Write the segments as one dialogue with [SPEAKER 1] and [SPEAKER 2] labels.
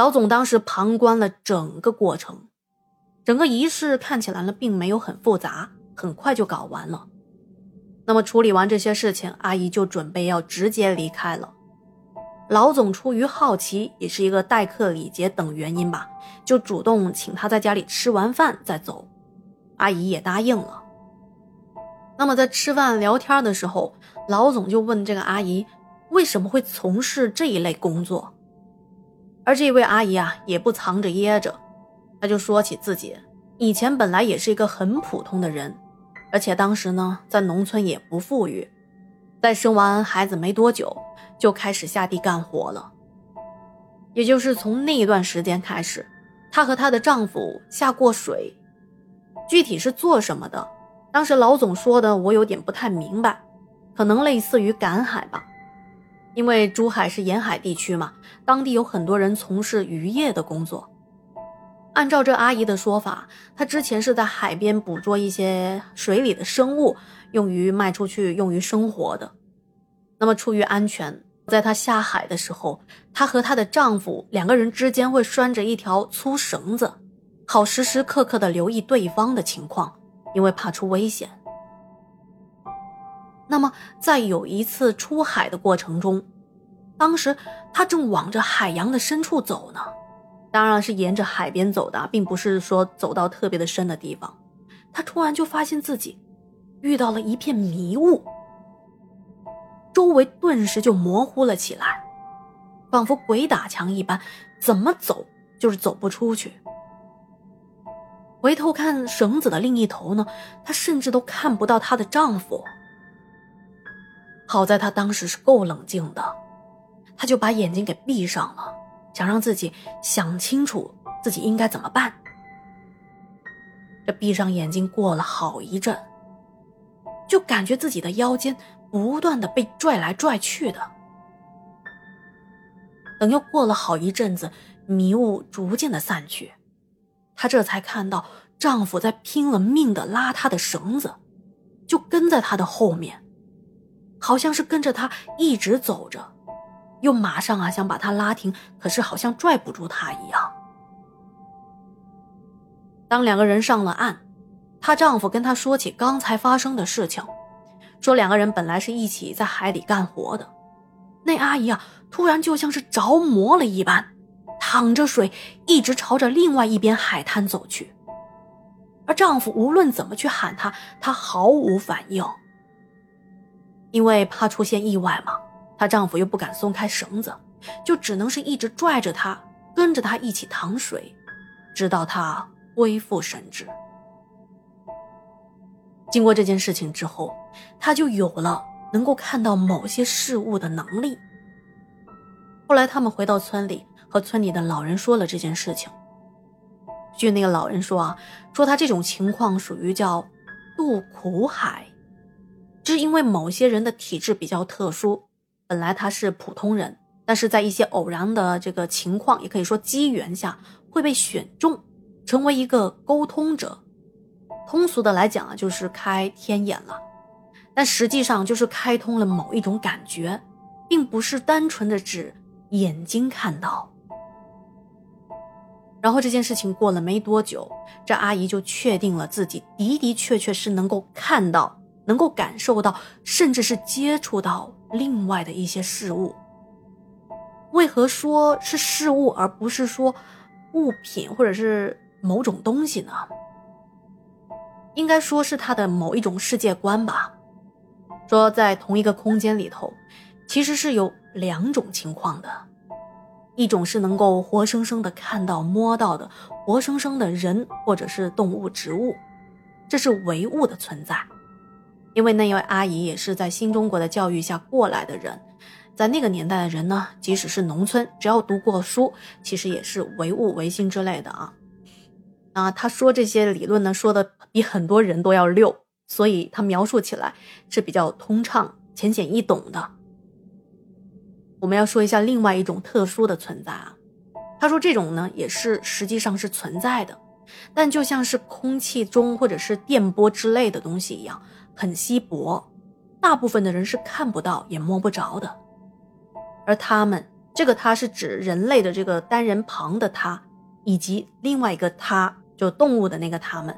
[SPEAKER 1] 老总当时旁观了整个过程，整个仪式看起来呢并没有很复杂，很快就搞完了。那么处理完这些事情，阿姨就准备要直接离开了。老总出于好奇，也是一个待客礼节等原因吧，就主动请他在家里吃完饭再走。阿姨也答应了。那么在吃饭聊天的时候，老总就问这个阿姨为什么会从事这一类工作，而这位阿姨啊也不藏着掖着，她就说起自己以前本来也是一个很普通的人，而且当时呢在农村也不富裕，在生完孩子没多久。就开始下地干活了，也就是从那一段时间开始，她和她的丈夫下过水，具体是做什么的？当时老总说的我有点不太明白，可能类似于赶海吧，因为珠海是沿海地区嘛，当地有很多人从事渔业的工作。按照这阿姨的说法，她之前是在海边捕捉一些水里的生物，用于卖出去，用于生活的。那么出于安全。在她下海的时候，她和她的丈夫两个人之间会拴着一条粗绳子，好时时刻刻的留意对方的情况，因为怕出危险。那么在有一次出海的过程中，当时她正往着海洋的深处走呢，当然是沿着海边走的，并不是说走到特别的深的地方。她突然就发现自己遇到了一片迷雾。周围顿时就模糊了起来，仿佛鬼打墙一般，怎么走就是走不出去。回头看绳子的另一头呢，她甚至都看不到她的丈夫。好在她当时是够冷静的，她就把眼睛给闭上了，想让自己想清楚自己应该怎么办。这闭上眼睛过了好一阵，就感觉自己的腰间。不断的被拽来拽去的，等又过了好一阵子，迷雾逐渐的散去，她这才看到丈夫在拼了命的拉她的绳子，就跟在她的后面，好像是跟着他一直走着，又马上啊想把他拉停，可是好像拽不住他一样。当两个人上了岸，她丈夫跟她说起刚才发生的事情。说两个人本来是一起在海里干活的，那阿姨啊，突然就像是着魔了一般，淌着水一直朝着另外一边海滩走去。而丈夫无论怎么去喊她，她毫无反应。因为怕出现意外嘛，她丈夫又不敢松开绳子，就只能是一直拽着她，跟着她一起淌水，直到她恢复神智。经过这件事情之后，他就有了能够看到某些事物的能力。后来他们回到村里，和村里的老人说了这件事情。据那个老人说啊，说他这种情况属于叫渡苦海，是因为某些人的体质比较特殊，本来他是普通人，但是在一些偶然的这个情况，也可以说机缘下，会被选中，成为一个沟通者。通俗的来讲啊，就是开天眼了，但实际上就是开通了某一种感觉，并不是单纯的指眼睛看到。然后这件事情过了没多久，这阿姨就确定了自己的的确确是能够看到、能够感受到，甚至是接触到另外的一些事物。为何说是事物而不是说物品或者是某种东西呢？应该说是他的某一种世界观吧。说在同一个空间里头，其实是有两种情况的，一种是能够活生生的看到、摸到的活生生的人或者是动物、植物，这是唯物的存在。因为那位阿姨也是在新中国的教育下过来的人，在那个年代的人呢，即使是农村，只要读过书，其实也是唯物唯心之类的啊。啊，他说这些理论呢，说的比很多人都要溜，所以他描述起来是比较通畅、浅显易懂的。我们要说一下另外一种特殊的存在啊，他说这种呢也是实际上是存在的，但就像是空气中或者是电波之类的东西一样，很稀薄，大部分的人是看不到也摸不着的，而他们这个他是指人类的这个单人旁的他，以及另外一个他，就动物的那个他们，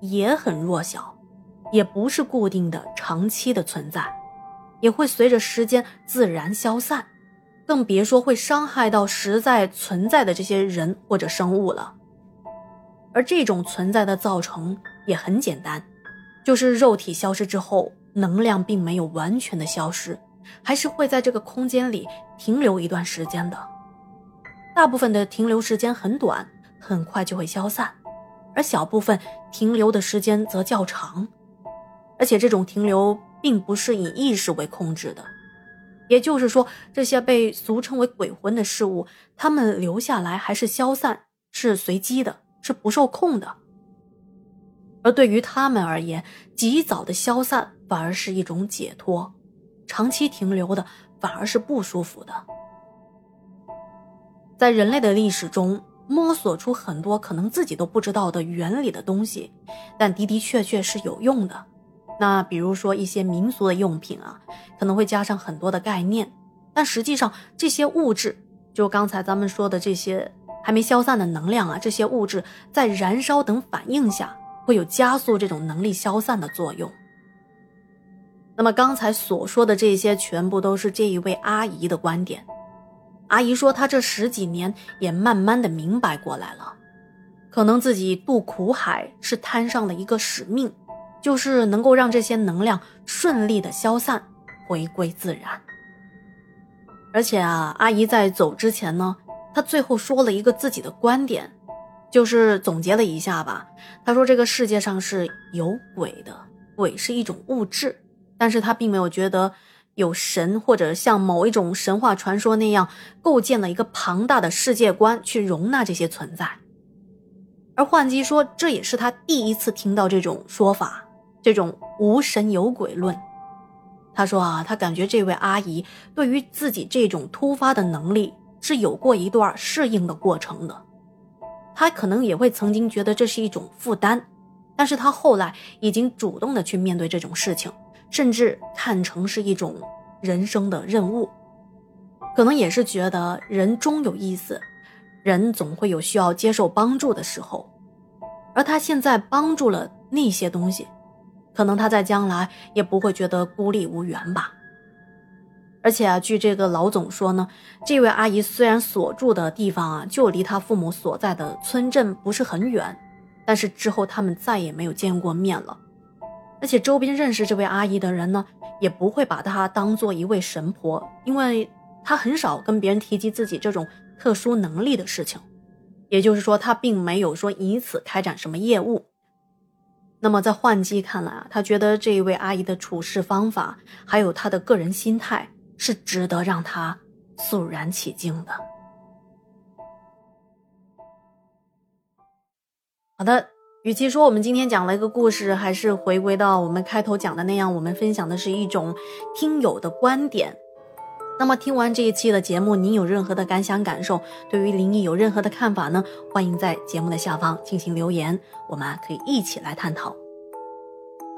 [SPEAKER 1] 也很弱小，也不是固定的、长期的存在，也会随着时间自然消散，更别说会伤害到实在存在的这些人或者生物了。而这种存在的造成也很简单，就是肉体消失之后，能量并没有完全的消失。还是会在这个空间里停留一段时间的，大部分的停留时间很短，很快就会消散，而小部分停留的时间则较长，而且这种停留并不是以意识为控制的，也就是说，这些被俗称为鬼魂的事物，它们留下来还是消散，是随机的，是不受控的。而对于他们而言，及早的消散反而是一种解脱。长期停留的反而是不舒服的。在人类的历史中，摸索出很多可能自己都不知道的原理的东西，但的的确确是有用的。那比如说一些民俗的用品啊，可能会加上很多的概念，但实际上这些物质，就刚才咱们说的这些还没消散的能量啊，这些物质在燃烧等反应下，会有加速这种能力消散的作用。那么刚才所说的这些，全部都是这一位阿姨的观点。阿姨说，她这十几年也慢慢的明白过来了，可能自己渡苦海是摊上了一个使命，就是能够让这些能量顺利的消散，回归自然。而且啊，阿姨在走之前呢，她最后说了一个自己的观点，就是总结了一下吧。她说，这个世界上是有鬼的，鬼是一种物质。但是他并没有觉得有神，或者像某一种神话传说那样构建了一个庞大的世界观去容纳这些存在。而幻姬说，这也是他第一次听到这种说法，这种无神有鬼论。他说啊，他感觉这位阿姨对于自己这种突发的能力是有过一段适应的过程的。他可能也会曾经觉得这是一种负担，但是他后来已经主动的去面对这种事情。甚至看成是一种人生的任务，可能也是觉得人终有一死，人总会有需要接受帮助的时候，而他现在帮助了那些东西，可能他在将来也不会觉得孤立无援吧。而且啊，据这个老总说呢，这位阿姨虽然所住的地方啊就离她父母所在的村镇不是很远，但是之后他们再也没有见过面了。而且周边认识这位阿姨的人呢，也不会把她当做一位神婆，因为她很少跟别人提及自己这种特殊能力的事情。也就是说，她并没有说以此开展什么业务。那么在换姬看来啊，他觉得这一位阿姨的处事方法，还有她的个人心态，是值得让他肃然起敬的。好的。与其说我们今天讲了一个故事，还是回归到我们开头讲的那样，我们分享的是一种听友的观点。那么听完这一期的节目，您有任何的感想感受，对于灵异有任何的看法呢？欢迎在节目的下方进行留言，我们可以一起来探讨。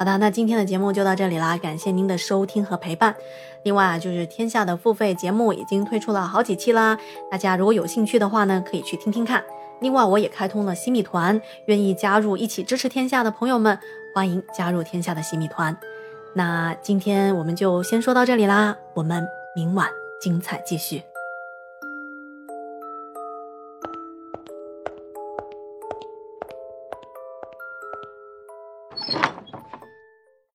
[SPEAKER 1] 好的，那今天的节目就到这里啦，感谢您的收听和陪伴。另外啊，就是天下的付费节目已经推出了好几期啦，大家如果有兴趣的话呢，可以去听听看。另外，我也开通了新米团，愿意加入一起支持天下的朋友们，欢迎加入天下的新米团。那今天我们就先说到这里啦，我们明晚精彩继续。